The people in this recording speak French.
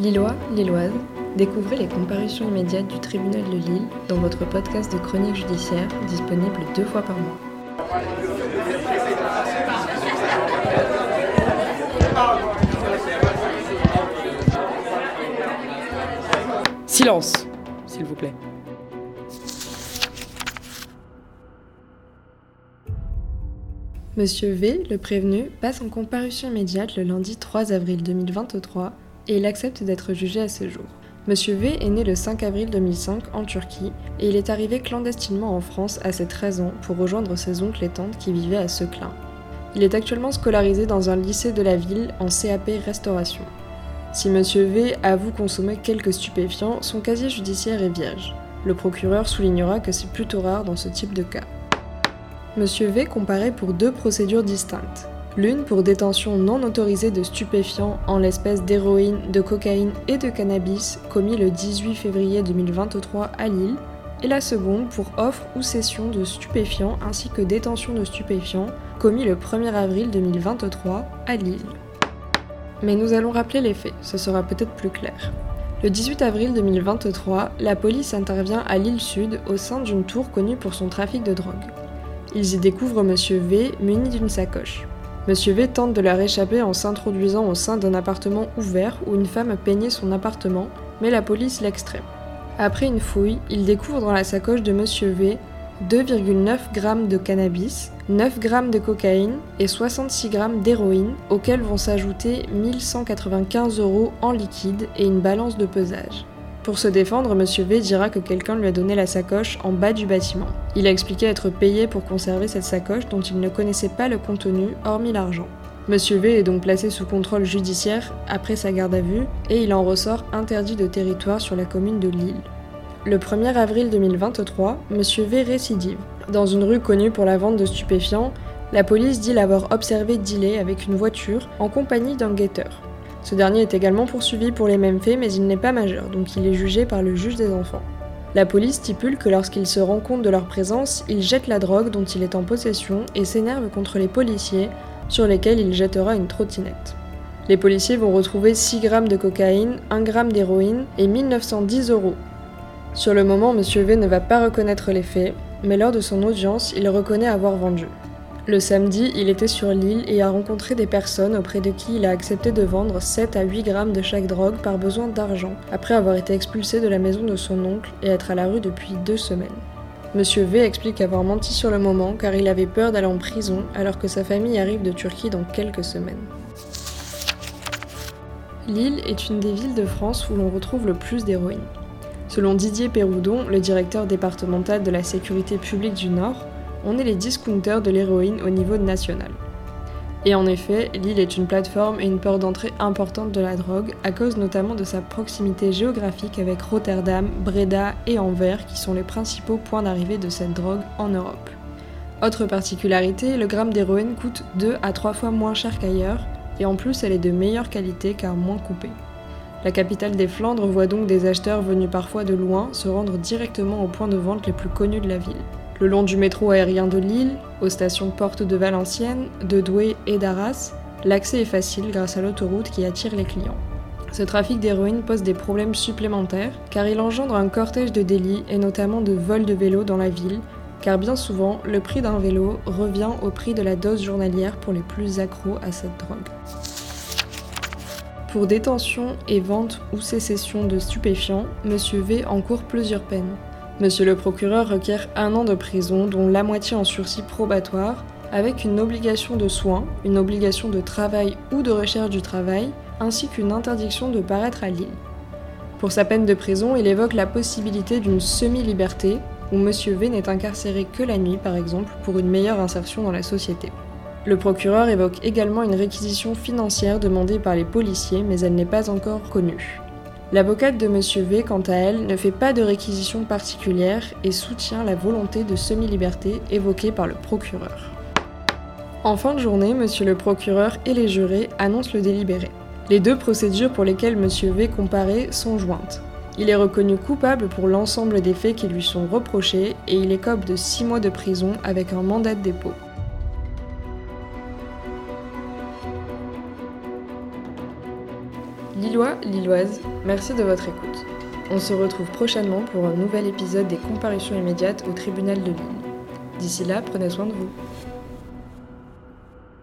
Lillois, Lilloise, découvrez les comparutions immédiates du tribunal de Lille dans votre podcast de chronique judiciaire disponible deux fois par mois. Silence, s'il vous plaît. Monsieur V, le prévenu, passe en comparution immédiate le lundi 3 avril 2023 et il accepte d'être jugé à ce jour. Monsieur V est né le 5 avril 2005 en Turquie et il est arrivé clandestinement en France à ses 13 ans pour rejoindre ses oncles et tantes qui vivaient à Seclin. Il est actuellement scolarisé dans un lycée de la ville en CAP Restauration. Si Monsieur V avoue consommer quelques stupéfiants, son casier judiciaire est vierge. Le procureur soulignera que c'est plutôt rare dans ce type de cas. Monsieur V comparaît pour deux procédures distinctes. L'une pour détention non autorisée de stupéfiants en l'espèce d'héroïne, de cocaïne et de cannabis commis le 18 février 2023 à Lille, et la seconde pour offre ou cession de stupéfiants ainsi que détention de stupéfiants commis le 1er avril 2023 à Lille. Mais nous allons rappeler les faits, ce sera peut-être plus clair. Le 18 avril 2023, la police intervient à Lille Sud au sein d'une tour connue pour son trafic de drogue. Ils y découvrent Monsieur V muni d'une sacoche. Monsieur V tente de leur échapper en s'introduisant au sein d'un appartement ouvert où une femme peignait son appartement, mais la police l'extrait. Après une fouille, ils découvrent dans la sacoche de Monsieur V 2,9 g de cannabis, 9 g de cocaïne et 66 g d'héroïne, auxquels vont s'ajouter 1195 euros en liquide et une balance de pesage. Pour se défendre, Monsieur V dira que quelqu'un lui a donné la sacoche en bas du bâtiment. Il a expliqué être payé pour conserver cette sacoche dont il ne connaissait pas le contenu, hormis l'argent. Monsieur V est donc placé sous contrôle judiciaire après sa garde à vue et il en ressort interdit de territoire sur la commune de Lille. Le 1er avril 2023, Monsieur V récidive. Dans une rue connue pour la vente de stupéfiants, la police dit l'avoir observé dealer avec une voiture en compagnie d'un guetteur. Ce dernier est également poursuivi pour les mêmes faits, mais il n'est pas majeur, donc il est jugé par le juge des enfants. La police stipule que lorsqu'il se rend compte de leur présence, il jette la drogue dont il est en possession et s'énerve contre les policiers, sur lesquels il jettera une trottinette. Les policiers vont retrouver 6 grammes de cocaïne, 1 gramme d'héroïne et 1910 euros. Sur le moment, M. V ne va pas reconnaître les faits, mais lors de son audience, il reconnaît avoir vendu. Le samedi, il était sur l'île et a rencontré des personnes auprès de qui il a accepté de vendre 7 à 8 grammes de chaque drogue par besoin d'argent, après avoir été expulsé de la maison de son oncle et être à la rue depuis deux semaines. Monsieur V explique avoir menti sur le moment car il avait peur d'aller en prison alors que sa famille arrive de Turquie dans quelques semaines. Lille est une des villes de France où l'on retrouve le plus d'héroïne. Selon Didier Péroudon, le directeur départemental de la sécurité publique du Nord, on est les discounters de l'héroïne au niveau national. Et en effet, Lille est une plateforme et une porte d'entrée importante de la drogue, à cause notamment de sa proximité géographique avec Rotterdam, Breda et Anvers, qui sont les principaux points d'arrivée de cette drogue en Europe. Autre particularité, le gramme d'héroïne coûte 2 à 3 fois moins cher qu'ailleurs, et en plus elle est de meilleure qualité car moins coupée. La capitale des Flandres voit donc des acheteurs venus parfois de loin se rendre directement aux points de vente les plus connus de la ville le long du métro aérien de Lille, aux stations Porte de Valenciennes, de Douai et d'Arras, l'accès est facile grâce à l'autoroute qui attire les clients. Ce trafic d'héroïne pose des problèmes supplémentaires car il engendre un cortège de délits et notamment de vols de vélos dans la ville, car bien souvent le prix d'un vélo revient au prix de la dose journalière pour les plus accros à cette drogue. Pour détention et vente ou sécession de stupéfiants, M. V encourt plusieurs peines. Monsieur le procureur requiert un an de prison, dont la moitié en sursis probatoire, avec une obligation de soins, une obligation de travail ou de recherche du travail, ainsi qu'une interdiction de paraître à Lille. Pour sa peine de prison, il évoque la possibilité d'une semi-liberté, où Monsieur V n'est incarcéré que la nuit, par exemple, pour une meilleure insertion dans la société. Le procureur évoque également une réquisition financière demandée par les policiers, mais elle n'est pas encore connue. L'avocate de M. V, quant à elle, ne fait pas de réquisition particulière et soutient la volonté de semi-liberté évoquée par le procureur. En fin de journée, M. le procureur et les jurés annoncent le délibéré. Les deux procédures pour lesquelles M. V comparaît sont jointes. Il est reconnu coupable pour l'ensemble des faits qui lui sont reprochés et il écope de 6 mois de prison avec un mandat de dépôt. Lillois, Lilloises, merci de votre écoute. On se retrouve prochainement pour un nouvel épisode des comparutions immédiates au tribunal de Lille. D'ici là, prenez soin de vous.